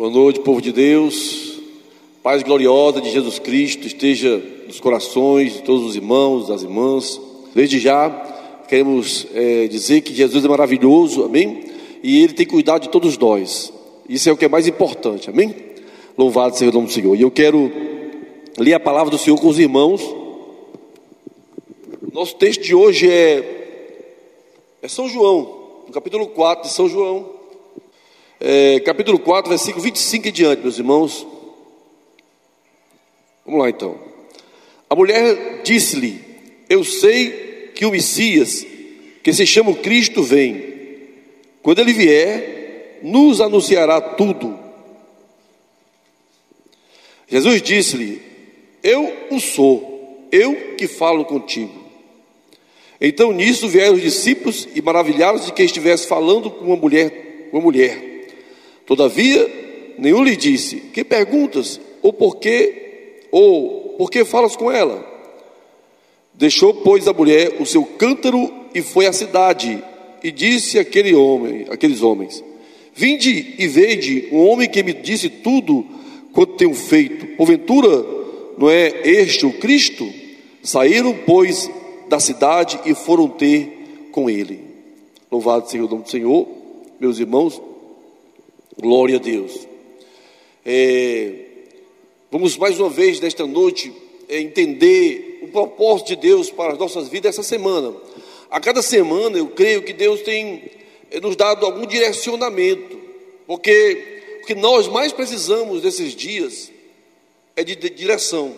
Boa noite, povo de Deus. Paz gloriosa de Jesus Cristo esteja nos corações de todos os irmãos, das irmãs. Desde já, queremos é, dizer que Jesus é maravilhoso, amém? E Ele tem cuidado de todos nós. Isso é o que é mais importante, amém? Louvado seja o nome do Senhor. E eu quero ler a palavra do Senhor com os irmãos. Nosso texto de hoje é, é São João, no capítulo 4 de São João é, capítulo 4, versículo 25 e diante, meus irmãos. Vamos lá então. A mulher disse-lhe: Eu sei que o Messias, que se chama Cristo, vem. Quando ele vier, nos anunciará tudo. Jesus disse-lhe: Eu o sou, eu que falo contigo. Então nisso vieram os discípulos e maravilharam-se de que estivesse falando com uma mulher, uma mulher. Todavia, nenhum lhe disse: Que perguntas? Ou por quê? Ou por que falas com ela? Deixou, pois, a mulher o seu cântaro e foi à cidade. E disse aquele homem, aqueles homens: Vinde e vede um homem que me disse tudo quanto tenho feito. Porventura, não é este o Cristo? Saíram, pois, da cidade e foram ter com ele. Louvado seja o nome do Senhor, meus irmãos. Glória a Deus. É, vamos mais uma vez nesta noite é, entender o propósito de Deus para as nossas vidas essa semana. A cada semana eu creio que Deus tem é, nos dado algum direcionamento, porque o que nós mais precisamos nesses dias é de, de direção.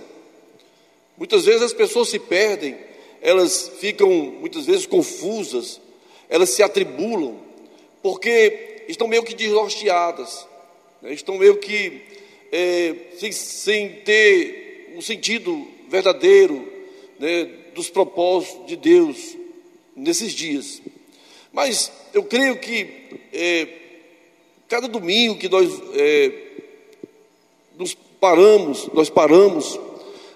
Muitas vezes as pessoas se perdem, elas ficam muitas vezes confusas, elas se atribulam, porque estão meio que desnorteadas, né? estão meio que é, sem, sem, ter um sentido verdadeiro né, dos propósitos de Deus nesses dias. Mas eu creio que é, cada domingo que nós é, nos paramos, nós paramos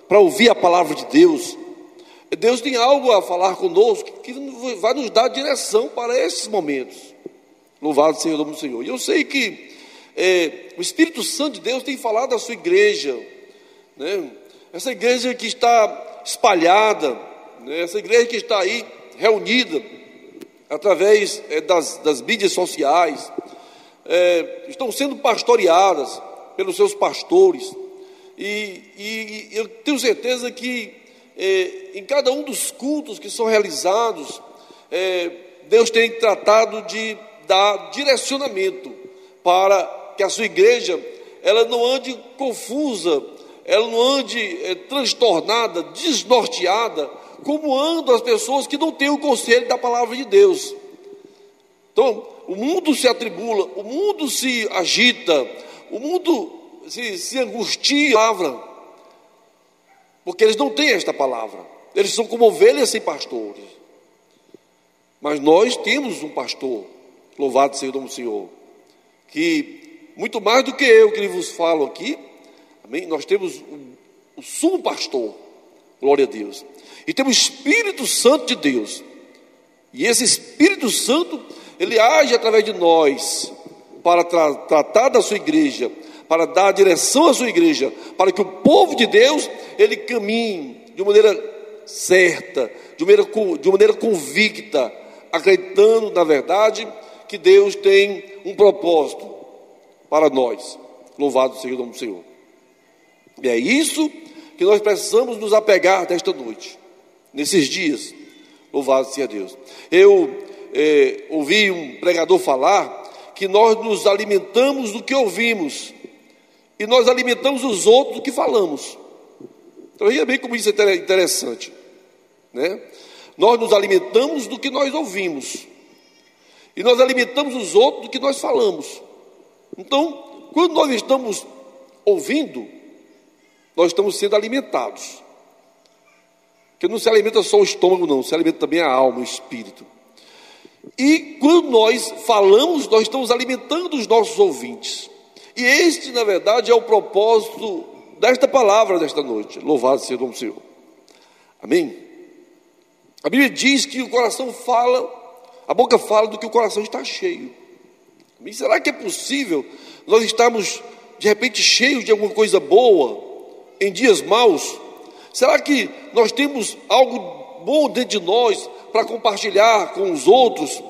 para ouvir a palavra de Deus, Deus tem algo a falar conosco que vai nos dar direção para esses momentos. Louvado seja o nome do Senhor. E eu sei que é, o Espírito Santo de Deus tem falado à sua igreja, né? essa igreja que está espalhada, né? essa igreja que está aí reunida através é, das, das, mídias sociais, é, estão sendo pastoreadas pelos seus pastores, e, e, e eu tenho certeza que é, em cada um dos cultos que são realizados, é, Deus tem tratado de dar direcionamento para que a sua igreja ela não ande confusa, ela não ande é, transtornada, desnorteada, como andam as pessoas que não têm o conselho da palavra de Deus. Então, o mundo se atribula, o mundo se agita, o mundo se, se angustia, palavra, porque eles não têm esta palavra. Eles são como ovelhas sem pastores. Mas nós temos um pastor Louvado seja o nome do Senhor. Que muito mais do que eu que vos falo aqui, amém? Nós temos o, sumo pastor, glória a Deus. E temos o Espírito Santo de Deus. E esse Espírito Santo, ele age através de nós para tra tratar da sua igreja, para dar direção à sua igreja, para que o povo de Deus ele caminhe de maneira certa, de maneira, de maneira convicta, acreditando na verdade que Deus tem um propósito para nós. Louvado seja o nome do Senhor. E é isso que nós precisamos nos apegar nesta noite, nesses dias. Louvado seja Deus. Eu é, ouvi um pregador falar que nós nos alimentamos do que ouvimos e nós alimentamos os outros do que falamos. Então, veja bem como isso é interessante. Né? Nós nos alimentamos do que nós ouvimos e nós alimentamos os outros do que nós falamos. Então, quando nós estamos ouvindo, nós estamos sendo alimentados. Porque não se alimenta só o estômago, não, se alimenta também a alma, o espírito. E quando nós falamos, nós estamos alimentando os nossos ouvintes. E este, na verdade, é o propósito desta palavra desta noite. Louvado seja o nome do Senhor. Amém? A Bíblia diz que o coração fala a boca fala do que o coração está cheio. Será que é possível nós estarmos de repente cheios de alguma coisa boa, em dias maus? Será que nós temos algo bom dentro de nós para compartilhar com os outros,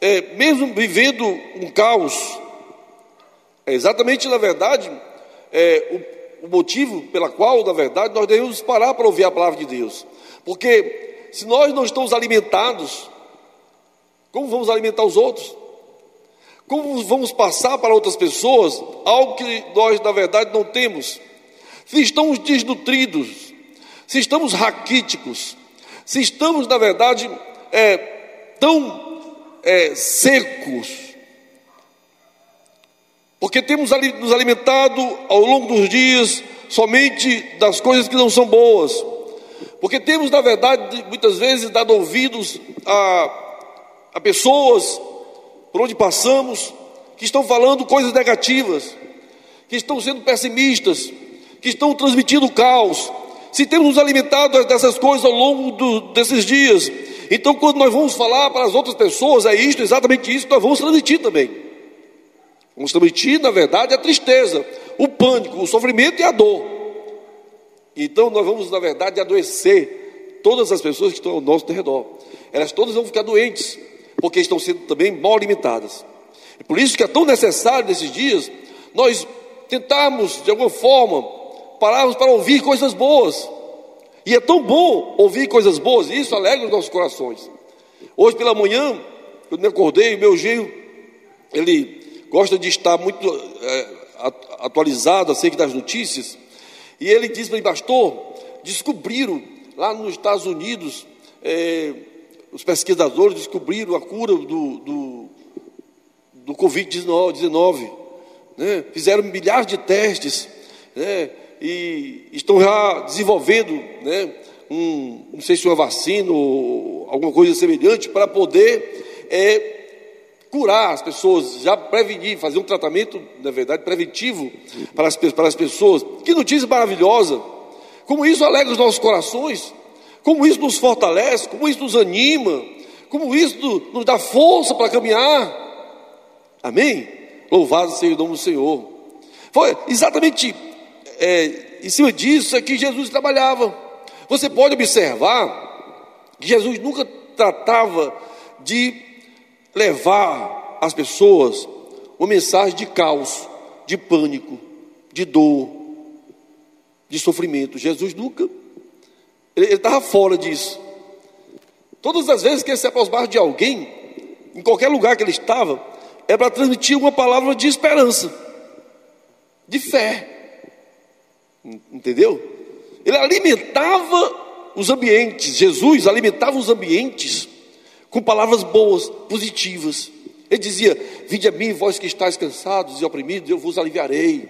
é, mesmo vivendo um caos? É exatamente, na verdade, é, o, o motivo pela qual, na verdade, nós devemos parar para ouvir a palavra de Deus. Porque se nós não estamos alimentados, como vamos alimentar os outros? Como vamos passar para outras pessoas algo que nós, na verdade, não temos? Se estamos desnutridos, se estamos raquíticos, se estamos, na verdade, é, tão é, secos, porque temos nos alimentado ao longo dos dias somente das coisas que não são boas, porque temos, na verdade, muitas vezes dado ouvidos a, a pessoas por onde passamos, que estão falando coisas negativas, que estão sendo pessimistas, que estão transmitindo caos. Se temos nos alimentado dessas coisas ao longo do, desses dias, então quando nós vamos falar para as outras pessoas, é isto, exatamente isso, nós vamos transmitir também. Vamos transmitir, na verdade, a tristeza, o pânico, o sofrimento e a dor. Então nós vamos, na verdade, adoecer todas as pessoas que estão ao nosso redor. Elas todas vão ficar doentes, porque estão sendo também mal alimentadas. E por isso que é tão necessário nesses dias nós tentarmos, de alguma forma, pararmos para ouvir coisas boas. E é tão bom ouvir coisas boas, e isso alegra os nossos corações. Hoje pela manhã, quando me acordei, meu genro, ele gosta de estar muito é, atualizado acerca das notícias, e ele disse para mim, pastor, descobriram lá nos Estados Unidos é, os pesquisadores descobriram a cura do, do, do Covid-19, né? fizeram milhares de testes, né? e estão já desenvolvendo, né? um, não sei se uma vacina ou alguma coisa semelhante, para poder é, curar as pessoas, já prevenir, fazer um tratamento, na verdade, preventivo para as, para as pessoas. Que notícia maravilhosa! Como isso alegra os nossos corações, como isso nos fortalece, como isso nos anima, como isso nos dá força para caminhar. Amém? Louvado seja o nome do Senhor. Foi exatamente é, em cima disso é que Jesus trabalhava. Você pode observar que Jesus nunca tratava de levar às pessoas uma mensagem de caos, de pânico, de dor, de sofrimento. Jesus nunca ele estava fora disso. Todas as vezes que ele se aproximava de alguém, em qualquer lugar que ele estava, é para transmitir uma palavra de esperança, de fé. Entendeu? Ele alimentava os ambientes, Jesus alimentava os ambientes com palavras boas, positivas. Ele dizia: Vinde a mim, vós que estáis cansados e oprimidos, eu vos aliviarei.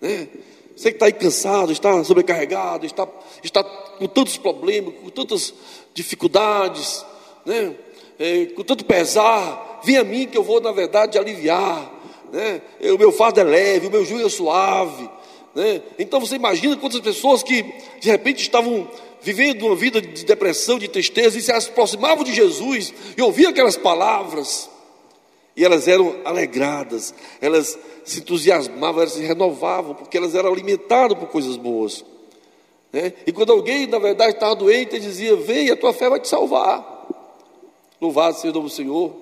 Né? Você que está aí cansado, está sobrecarregado, está, está com tantos problemas, com tantas dificuldades, né? É, com tanto pesar, vem a mim que eu vou, na verdade, aliviar. Né? O meu fardo é leve, o meu jugo é suave. Né? Então você imagina quantas pessoas que de repente estavam vivendo uma vida de depressão, de tristeza, e se aproximavam de Jesus e ouviam aquelas palavras, e elas eram alegradas, elas se entusiasmavam, elas se renovavam, porque elas eram alimentadas por coisas boas. Né? E quando alguém, na verdade, estava doente, ele dizia: Vem, a tua fé vai te salvar. Louvado seja o nome do Senhor.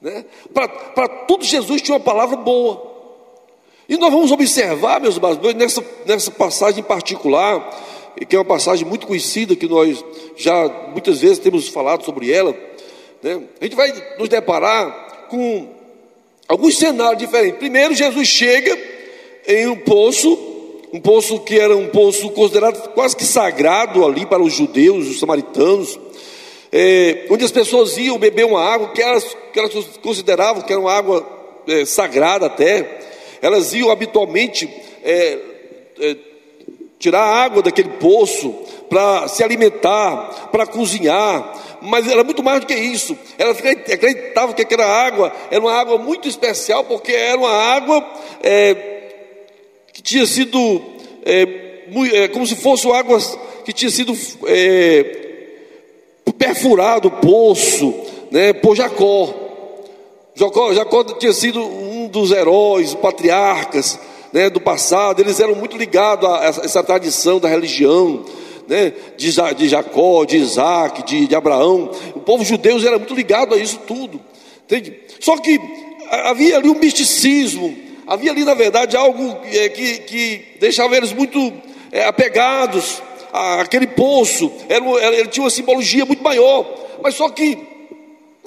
Né? Para tudo, Jesus tinha uma palavra boa. E nós vamos observar, meus irmãos, nessa, nessa passagem em particular, que é uma passagem muito conhecida, que nós já muitas vezes temos falado sobre ela. Né? A gente vai nos deparar com alguns cenários diferentes. Primeiro, Jesus chega em um poço, um poço que era um poço considerado quase que sagrado ali para os judeus, os samaritanos, é, onde as pessoas iam beber uma água que elas, que elas consideravam que era uma água é, sagrada até. Elas iam habitualmente é, é tirar a água daquele poço para se alimentar, para cozinhar, mas era muito mais do que isso. Elas acreditavam que aquela água era uma água muito especial, porque era uma água é, que tinha sido é, é, como se fosse água que tinha sido é, perfurado o poço né, por Jacó. Jacó. Jacó tinha sido um dos heróis, patriarcas né, do passado, eles eram muito ligados a essa tradição da religião, né, de, de Jacó, de Isaac, de, de Abraão. O povo judeu era muito ligado a isso tudo. Entende? Só que havia ali um misticismo, havia ali, na verdade, algo é, que, que deixava eles muito é, apegados àquele poço. Era, era, ele tinha uma simbologia muito maior. Mas só que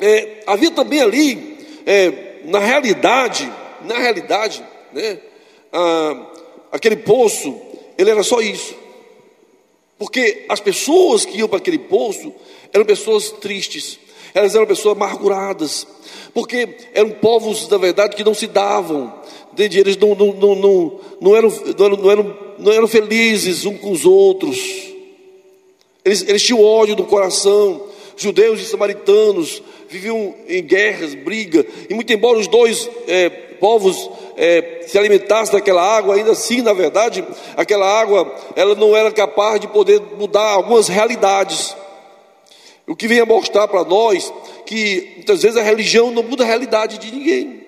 é, havia também ali, é, na realidade, na realidade, né, ah, aquele poço, ele era só isso. Porque as pessoas que iam para aquele poço eram pessoas tristes, elas eram pessoas amarguradas, porque eram povos, na verdade, que não se davam, entende? eles não, não, não, não, não, eram, não, eram, não, eram, não eram felizes uns com os outros, eles, eles tinham ódio no coração, judeus e samaritanos viviam em guerras, briga, e muito embora os dois é, povos é, se alimentassem daquela água, ainda assim, na verdade, aquela água ela não era capaz de poder mudar algumas realidades. O que vem a mostrar para nós que muitas vezes a religião não muda a realidade de ninguém,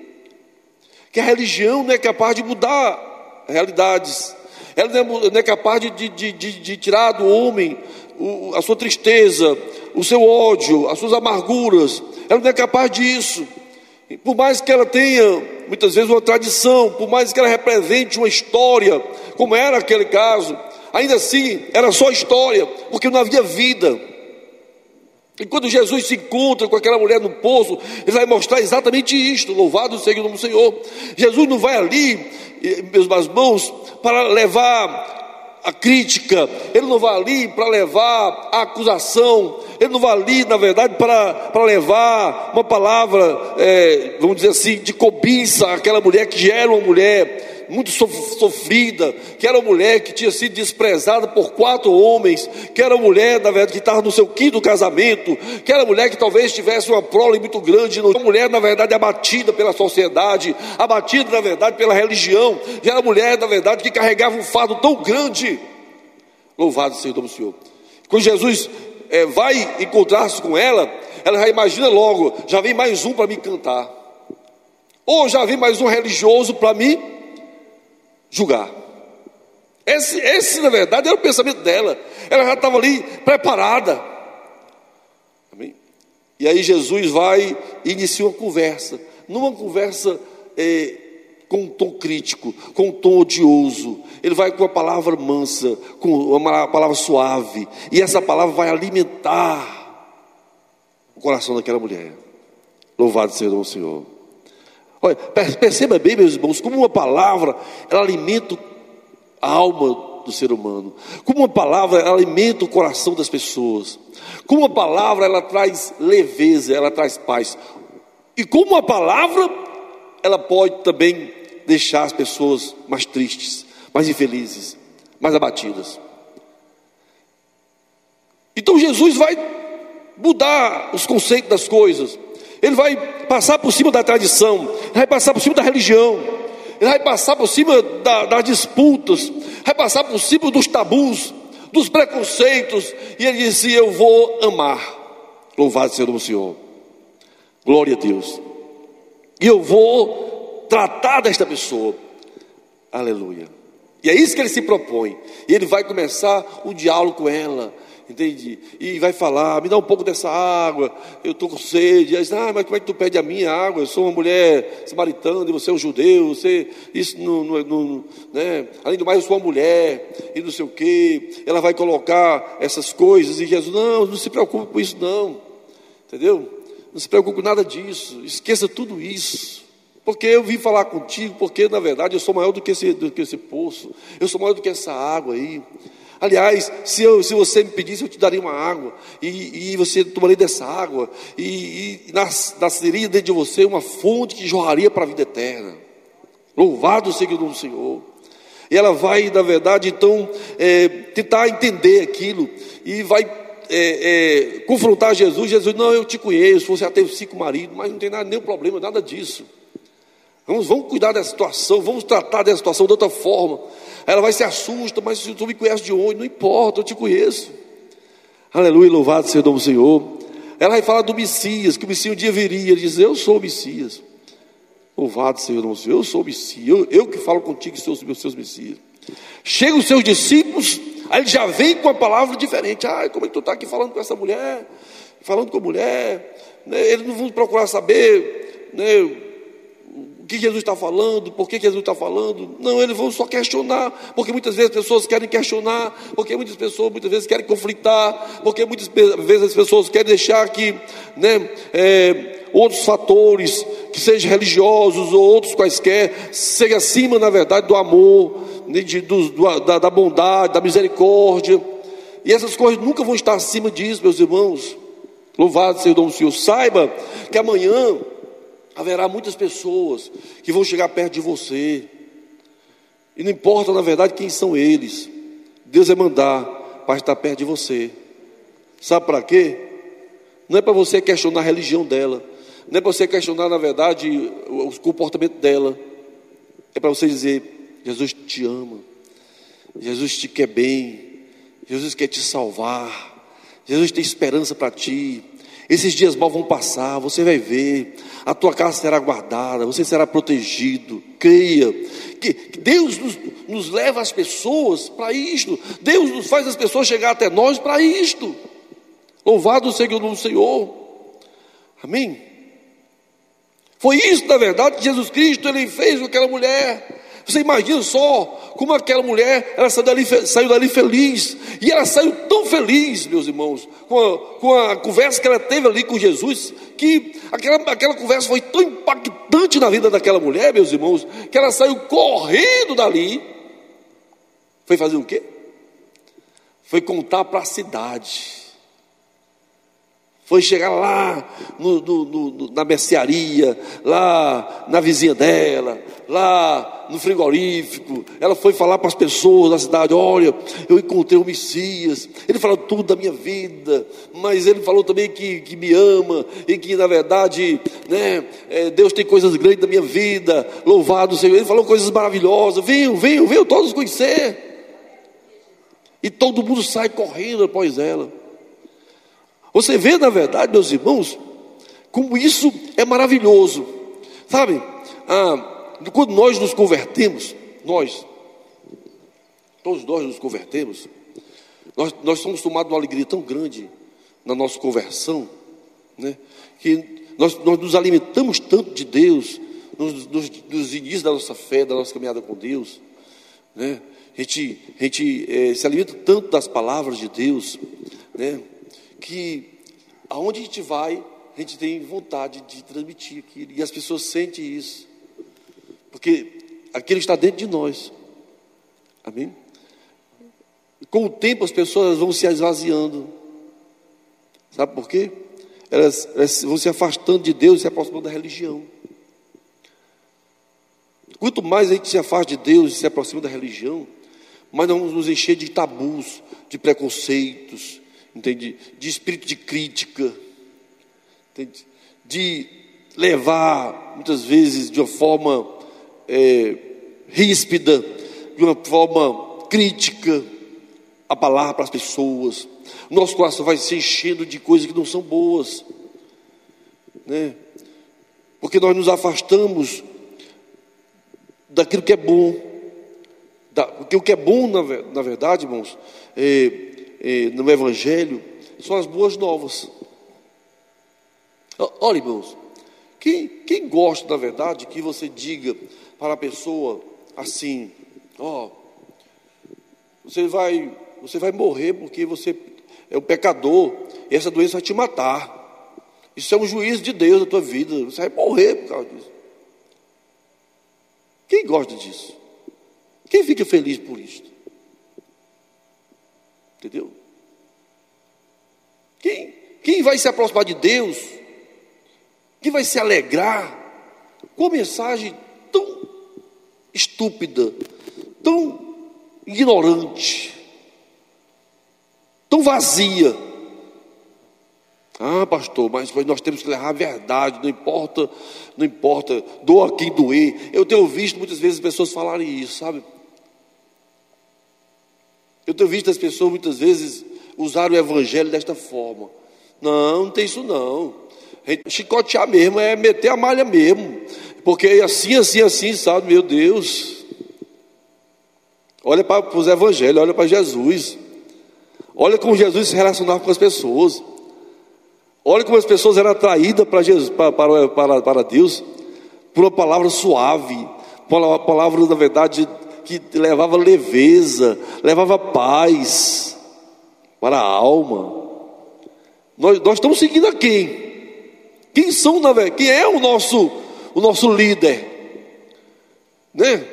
que a religião não é capaz de mudar realidades, ela não é capaz de, de, de, de tirar do homem a sua tristeza, o seu ódio, as suas amarguras, ela não é capaz disso. Por mais que ela tenha, muitas vezes, uma tradição, por mais que ela represente uma história, como era aquele caso, ainda assim era só história, porque não havia vida. E quando Jesus se encontra com aquela mulher no poço, ele vai mostrar exatamente isto: louvado seja o nome do Senhor. Jesus não vai ali, meus irmãos, para levar a crítica, ele não vai ali para levar a acusação, ele não vai ali, na verdade, para, para levar uma palavra, é, vamos dizer assim, de cobiça àquela mulher que já era uma mulher muito sofrida, que era uma mulher que tinha sido desprezada por quatro homens, que era uma mulher, na verdade, que estava no seu quinto casamento, que era uma mulher que talvez tivesse uma prole muito grande, uma mulher, na verdade, abatida pela sociedade, abatida, na verdade, pela religião, que era uma mulher, na verdade, que carregava um fardo tão grande. Louvado seja o Senhor. Quando Jesus é, vai encontrar-se com ela, ela já imagina logo: já vem mais um para me cantar, ou já vem mais um religioso para me julgar. Esse, esse, na verdade, era o pensamento dela. Ela já estava ali preparada. Amém? E aí Jesus vai e inicia uma conversa. Numa conversa é, com um tom crítico, com um tom odioso. Ele vai com uma palavra mansa, com uma palavra suave. E essa palavra vai alimentar o coração daquela mulher. Louvado seja o Senhor. Olha, perceba bem, meus irmãos, como uma palavra ela alimenta a alma do ser humano, como uma palavra ela alimenta o coração das pessoas, como uma palavra ela traz leveza, ela traz paz, e como uma palavra ela pode também deixar as pessoas mais tristes, mais infelizes, mais abatidas. Então Jesus vai mudar os conceitos das coisas. Ele vai passar por cima da tradição, vai passar por cima da religião, ele vai passar por cima da, das disputas, vai passar por cima dos tabus, dos preconceitos, e ele disse: Eu vou amar. Louvado seja o Senhor, glória a Deus, e eu vou tratar desta pessoa, aleluia. E é isso que ele se propõe, e ele vai começar o diálogo com ela, entende? E vai falar, me dá um pouco dessa água, eu estou com sede. Aí diz, ah, mas como é que tu pede a minha água? Eu sou uma mulher samaritana, e você é um judeu, você, isso não, não, não né? Além do mais, eu sou uma mulher, e não sei o quê. Ela vai colocar essas coisas, e Jesus, não, não se preocupe com isso não, entendeu? Não se preocupe com nada disso, esqueça tudo isso. Porque eu vim falar contigo, porque na verdade eu sou maior do que esse, do que esse poço, eu sou maior do que essa água aí. Aliás, se, eu, se você me pedisse, eu te daria uma água, e, e você tomaria dessa água, e, e nasceria dentro de você uma fonte que jorraria para a vida eterna. Louvado seja o nome do Senhor. E ela vai, na verdade, então, é, tentar entender aquilo, e vai é, é, confrontar Jesus. Jesus, não, eu te conheço, você já teve cinco maridos, mas não tem nada, nenhum problema, nada disso. Vamos, vamos cuidar dessa situação, vamos tratar dessa situação de outra forma. Ela vai se assusta, mas tu me conhece de onde? Não importa, eu te conheço. Aleluia, louvado seja o nome do Senhor. Ela vai falar do Messias, que o Messias um dia viria. Ele diz: Eu sou o Messias. Louvado Senhor, não Senhor, eu sou o Messias, eu, eu que falo contigo seus Messias. Chegam os seus discípulos, aí ele já vem com uma palavra diferente. Ah, como é que tu está aqui falando com essa mulher? Falando com a mulher, né? eles não vão procurar saber né, que Jesus está falando, por que Jesus está falando. Não, eles vão só questionar, porque muitas vezes as pessoas querem questionar, porque muitas pessoas muitas vezes querem conflitar, porque muitas vezes as pessoas querem deixar que né, é, outros fatores, que sejam religiosos ou outros quaisquer, sejam acima, na verdade, do amor, né, de, do, da, da bondade, da misericórdia. E essas coisas nunca vão estar acima disso, meus irmãos. Louvado seja o Senhor. Saiba que amanhã haverá muitas pessoas que vão chegar perto de você. E não importa, na verdade, quem são eles. Deus vai mandar para estar perto de você. Sabe para quê? Não é para você questionar a religião dela. Não é para você questionar, na verdade, o comportamento dela. É para você dizer: Jesus te ama. Jesus te quer bem. Jesus quer te salvar. Jesus tem esperança para ti. Esses dias maus vão passar, você vai ver, a tua casa será guardada, você será protegido. Creia que Deus nos, nos leva as pessoas para isto, Deus nos faz as pessoas chegar até nós para isto. Louvado seja o nome do Senhor. Amém? Foi isso, na verdade, que Jesus Cristo ele fez com aquela mulher. Você imagina só como aquela mulher ela saiu dali, saiu dali feliz. E ela saiu tão feliz, meus irmãos, com a, com a conversa que ela teve ali com Jesus, que aquela, aquela conversa foi tão impactante na vida daquela mulher, meus irmãos, que ela saiu correndo dali. Foi fazer o quê? Foi contar para a cidade foi chegar lá no, no, no, na mercearia, lá na vizinha dela, lá no frigorífico. Ela foi falar para as pessoas da cidade: Olha, eu encontrei o Messias. Ele falou tudo da minha vida, mas ele falou também que, que me ama e que, na verdade, né, é, Deus tem coisas grandes na minha vida. Louvado Senhor. Ele falou coisas maravilhosas. Venham, venham, venham todos conhecer. E todo mundo sai correndo após ela. Você vê, na verdade, meus irmãos, como isso é maravilhoso. Sabe, ah, quando nós nos convertemos, nós, todos nós nos convertemos, nós, nós somos tomados uma alegria tão grande na nossa conversão, né, que nós, nós nos alimentamos tanto de Deus, nos, nos, nos inícios da nossa fé, da nossa caminhada com Deus, né, a gente, a gente é, se alimenta tanto das palavras de Deus, né, que aonde a gente vai, a gente tem vontade de transmitir aquilo, e as pessoas sentem isso, porque aquilo está dentro de nós, amém? com o tempo as pessoas vão se esvaziando, sabe por quê? Elas, elas vão se afastando de Deus e se aproximando da religião. Quanto mais a gente se afasta de Deus e se aproxima da religião, mais nós vamos nos encher de tabus, de preconceitos, entende? De espírito de crítica, entende? De levar, muitas vezes, de uma forma é, ríspida, de uma forma crítica, a palavra para as pessoas. Nosso coração vai se enchendo de coisas que não são boas, né? Porque nós nos afastamos daquilo que é bom. Da, porque o que é bom, na, na verdade, irmãos, é, no Evangelho são as boas novas. Olha, irmãos, quem, quem gosta, na verdade, que você diga para a pessoa assim: Ó, oh, você vai, você vai morrer porque você é um pecador, e essa doença vai te matar. Isso é um juízo de Deus na tua vida, você vai morrer por causa disso. Quem gosta disso? Quem fica feliz por isso? Entendeu? Quem, quem vai se aproximar de Deus? Quem vai se alegrar com mensagem tão estúpida, tão ignorante, tão vazia? Ah, pastor, mas nós temos que levar a verdade, não importa, não importa, doa quem doer. Eu tenho visto muitas vezes as pessoas falarem isso, sabe? Eu tenho visto as pessoas muitas vezes usar o evangelho desta forma. Não, não tem isso não. Chicotear mesmo é meter a malha mesmo. Porque assim, assim, assim, sabe, meu Deus. Olha para os evangelhos, olha para Jesus. Olha como Jesus se relacionava com as pessoas. Olha como as pessoas eram atraídas para, Jesus, para, para, para Deus por uma palavra suave, por uma palavra, na verdade, que levava leveza, levava paz para a alma. Nós, nós estamos seguindo a quem? Quem são, na verdade? Quem é o nosso, o nosso líder? Né?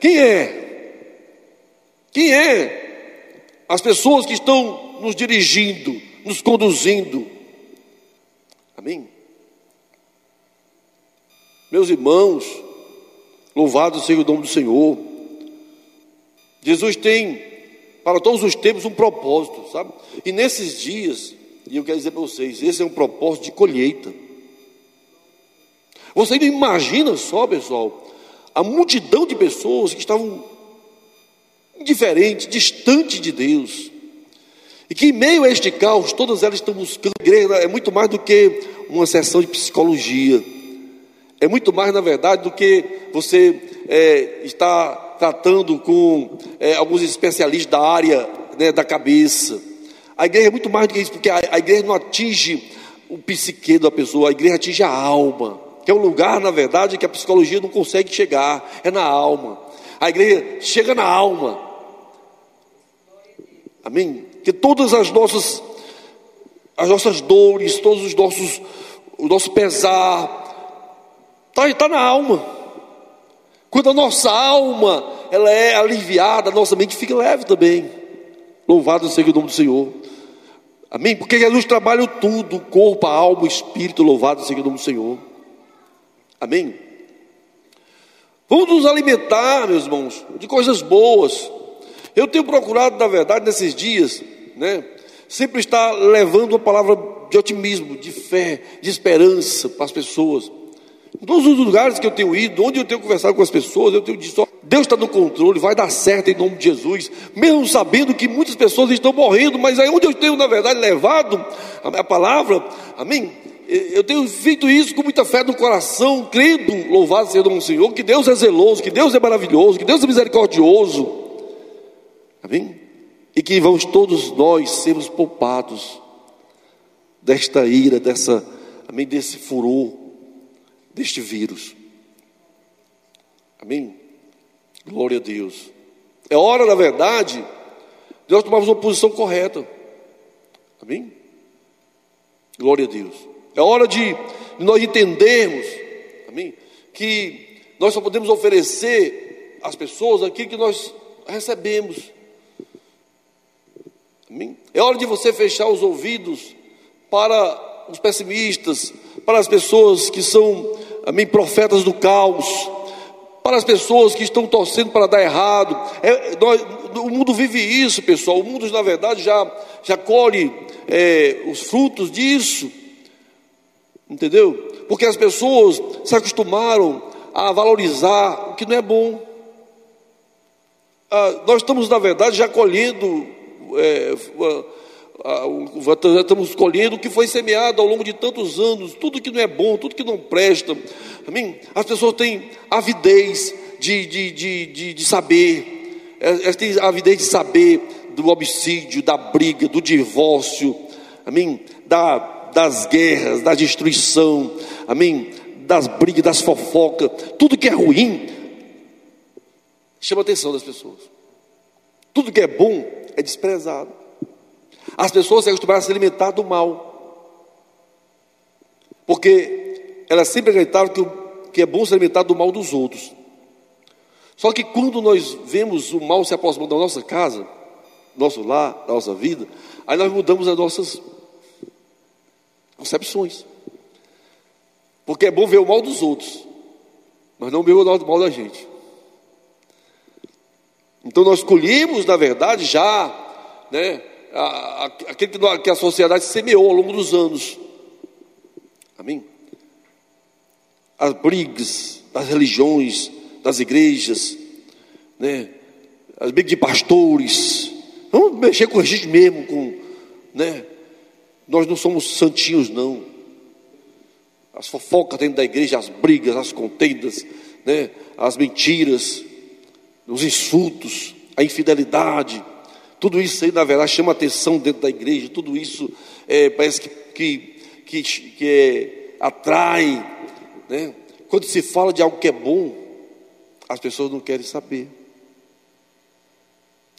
Quem é? Quem é as pessoas que estão nos dirigindo, nos conduzindo? Amém? Meus irmãos, louvado seja o nome do Senhor. Jesus tem para todos os tempos um propósito, sabe? E nesses dias, e eu quero dizer para vocês, esse é um propósito de colheita. Você não imagina só, pessoal, a multidão de pessoas que estavam indiferentes, distantes de Deus. E que em meio a este caos, todas elas estão buscando igreja, é muito mais do que uma sessão de psicologia. É muito mais, na verdade, do que você é, está tratando com é, alguns especialistas da área né, da cabeça. A igreja é muito mais do que isso, porque a, a igreja não atinge o psique da pessoa, a igreja atinge a alma, que é um lugar, na verdade, que a psicologia não consegue chegar, é na alma. A igreja chega na alma. Amém? Que todas as nossas as nossas dores, todos os nossos o nosso pesar está tá na alma. Quando a nossa alma ela é aliviada, a nossa mente fica leve também. Louvado seja o nome do Senhor. Amém? Porque Jesus trabalha tudo, corpo, alma, espírito, louvado seja o nome do Senhor. Amém? Vamos nos alimentar, meus irmãos, de coisas boas. Eu tenho procurado, na verdade, nesses dias, né, sempre estar levando uma palavra de otimismo, de fé, de esperança para as pessoas. Em todos os lugares que eu tenho ido, onde eu tenho conversado com as pessoas, eu tenho dito: Deus está no controle, vai dar certo em nome de Jesus, mesmo sabendo que muitas pessoas estão morrendo, mas aí onde eu tenho, na verdade, levado a palavra, amém? Eu tenho feito isso com muita fé no coração, crendo, louvado seja o Senhor, que Deus é zeloso, que Deus é maravilhoso, que Deus é misericordioso, amém? E que vamos todos nós sermos poupados desta ira, dessa, amém, desse furor, deste vírus. Amém? Glória a Deus. É hora, na verdade, de nós tomarmos uma posição correta. Amém? Glória a Deus. É hora de, nós entendermos, amém? Que nós só podemos oferecer às pessoas aquilo que nós recebemos. Amém? É hora de você fechar os ouvidos para os pessimistas, para as pessoas que são, amém, profetas do caos, para as pessoas que estão torcendo para dar errado. É, nós, o mundo vive isso, pessoal. O mundo, na verdade, já, já colhe é, os frutos disso. Entendeu? Porque as pessoas se acostumaram a valorizar o que não é bom. Ah, nós estamos, na verdade, já colhendo. É, estamos colhendo o que foi semeado ao longo de tantos anos, tudo que não é bom, tudo que não presta. Amém? As pessoas têm avidez de, de, de, de, de saber, elas têm avidez de saber do homicídio, da briga, do divórcio, amém? Da, das guerras, da destruição, amém? Das brigas, das fofocas, tudo que é ruim chama a atenção das pessoas. Tudo que é bom é desprezado. As pessoas se acostumaram a se alimentar do mal. Porque elas sempre acreditaram que, que é bom se alimentar do mal dos outros. Só que quando nós vemos o mal se aproximando da nossa casa, nosso lar, da nossa vida, aí nós mudamos as nossas concepções. Porque é bom ver o mal dos outros, mas não ver o mal da gente. Então nós escolhemos, na verdade, já, né, aquele que a sociedade semeou ao longo dos anos. Amém? As brigas das religiões, das igrejas, né? as brigas de pastores. Vamos mexer com a gente mesmo, com, né? Nós não somos santinhos, não. as fofocas dentro da igreja, as brigas, as contendas, né? as mentiras, os insultos, a infidelidade. Tudo isso aí, na verdade, chama atenção dentro da igreja. Tudo isso é, parece que, que, que, que é, atrai. Né? Quando se fala de algo que é bom, as pessoas não querem saber.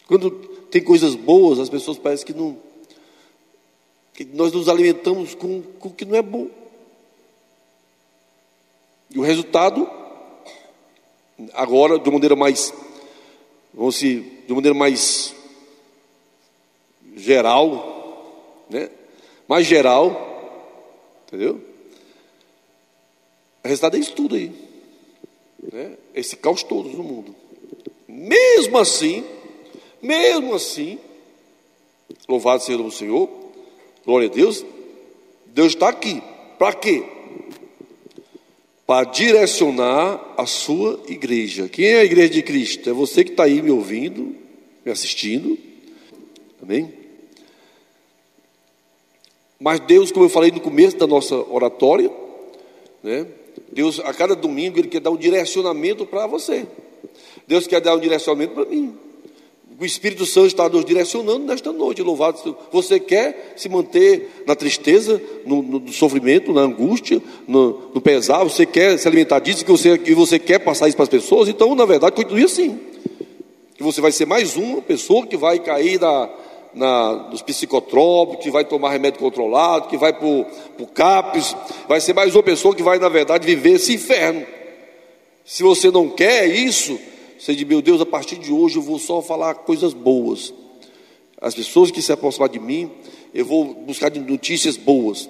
Quando tem coisas boas, as pessoas parecem que não. Que nós nos alimentamos com, com o que não é bom. E o resultado, agora, de maneira mais, vamos dizer, de maneira mais geral, né? Mais geral, entendeu? O resultado é isso tudo aí, né? Esse caos todo no mundo. Mesmo assim, mesmo assim, louvado seja o Senhor, glória a Deus, Deus está aqui. Para quê? para direcionar a sua igreja. Quem é a igreja de Cristo? É você que está aí me ouvindo, me assistindo. Amém? Mas Deus, como eu falei no começo da nossa oratória, né? Deus, a cada domingo, Ele quer dar um direcionamento para você. Deus quer dar um direcionamento para mim. O Espírito Santo está nos direcionando nesta noite, louvado. Você quer se manter na tristeza, no, no sofrimento, na angústia, no, no, pesar, você quer se alimentar disso, que você, que você quer passar isso para as pessoas, então, na verdade, continue assim. Que você vai ser mais uma pessoa que vai cair na, na, psicotrópicos, que vai tomar remédio controlado, que vai para o CAPES, vai ser mais uma pessoa que vai, na verdade, viver esse inferno. Se você não quer isso, você diz, meu Deus, a partir de hoje eu vou só falar coisas boas. As pessoas que se aproximar de mim, eu vou buscar notícias boas.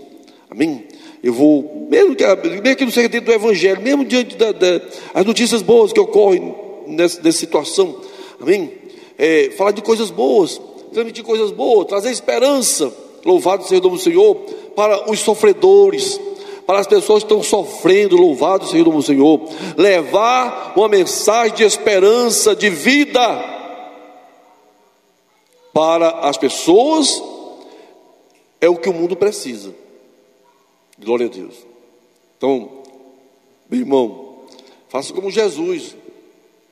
Amém? Eu vou, mesmo que, mesmo que não seja dentro do Evangelho, mesmo diante das da, notícias boas que ocorrem nessa, nessa situação. Amém? É, falar de coisas boas, transmitir coisas boas, trazer esperança. Louvado seja o nome do Senhor para os sofredores para as pessoas que estão sofrendo, louvado seja o Senhor, levar uma mensagem de esperança, de vida para as pessoas é o que o mundo precisa. Glória a Deus. Então, meu irmão, faça como Jesus,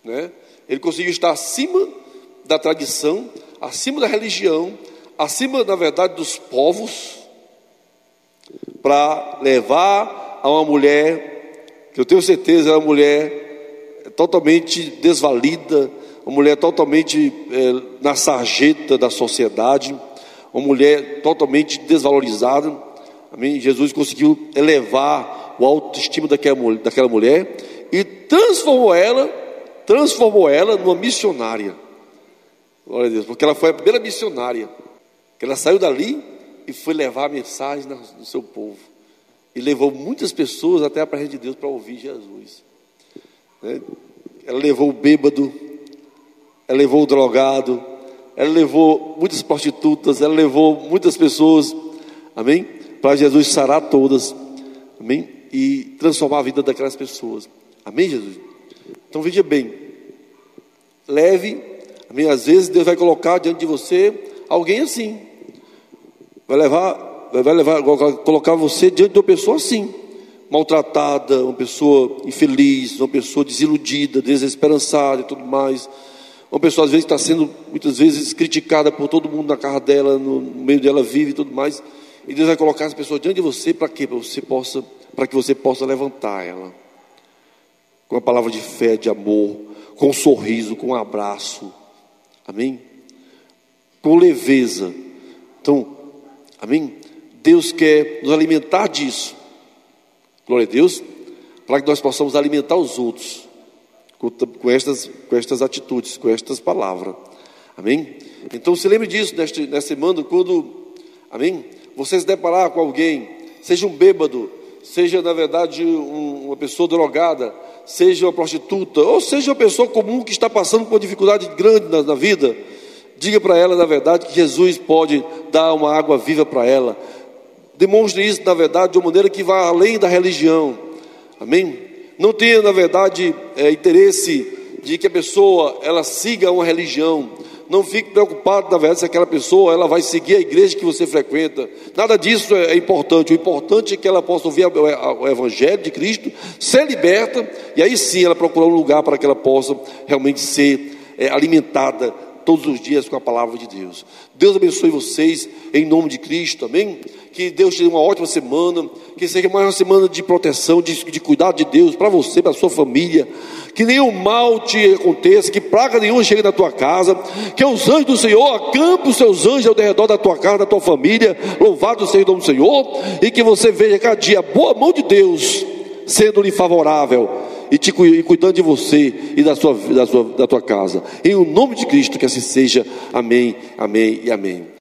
né? Ele conseguiu estar acima da tradição, acima da religião, acima, na verdade, dos povos, para levar a uma mulher, que eu tenho certeza é uma mulher totalmente desvalida, uma mulher totalmente é, na sarjeta da sociedade, uma mulher totalmente desvalorizada. Amém? Jesus conseguiu elevar o autoestima daquela mulher e transformou ela, transformou ela numa missionária. Glória a Deus, porque ela foi a primeira missionária. Que ela saiu dali e foi levar a mensagem do seu povo. E levou muitas pessoas até a presença de Deus para ouvir Jesus. Né? Ela levou o bêbado, ela levou o drogado, ela levou muitas prostitutas, ela levou muitas pessoas, amém? Para Jesus sarar todas, amém? E transformar a vida daquelas pessoas, amém, Jesus? Então veja bem, leve, amém? Às vezes Deus vai colocar diante de você alguém assim, vai levar, vai levar, colocar você diante de uma pessoa assim, maltratada, uma pessoa infeliz, uma pessoa desiludida, desesperançada e tudo mais. Uma pessoa às vezes está sendo muitas vezes criticada por todo mundo na casa dela, no meio dela vive e tudo mais. E Deus vai colocar essa pessoa diante de você para quê? Para você possa, para que você possa levantar ela. Com a palavra de fé, de amor, com um sorriso, com um abraço. Amém? Com leveza. Então, Amém? Deus quer nos alimentar disso. Glória a Deus. Para que nós possamos alimentar os outros com, com, estas, com estas atitudes, com estas palavras. Amém? Então se lembre disso nesta, nesta semana, quando, amém? Você se deparar com alguém, seja um bêbado, seja na verdade um, uma pessoa drogada, seja uma prostituta, ou seja uma pessoa comum que está passando por uma dificuldade grande na, na vida, Diga para ela, na verdade, que Jesus pode dar uma água viva para ela. Demonstre isso, na verdade, de uma maneira que vá além da religião. Amém? Não tenha, na verdade, é, interesse de que a pessoa ela siga uma religião. Não fique preocupado, na verdade, se aquela pessoa ela vai seguir a igreja que você frequenta. Nada disso é importante. O importante é que ela possa ouvir o Evangelho de Cristo, ser liberta, e aí sim ela procurar um lugar para que ela possa realmente ser é, alimentada todos os dias com a palavra de Deus. Deus abençoe vocês em nome de Cristo, amém? Que Deus te dê uma ótima semana, que seja mais uma semana de proteção, de, de cuidado de Deus para você, para sua família. Que nenhum mal te aconteça, que praga nenhuma chegue na tua casa, que os anjos do Senhor acampem os seus anjos ao redor da tua casa, da tua família. Louvado seja o nome do Senhor, e que você veja cada dia a boa mão de Deus sendo-lhe favorável e, te, e cuidando de você e da, sua, da, sua, da tua casa. Em o nome de Cristo, que assim seja. Amém, amém e amém.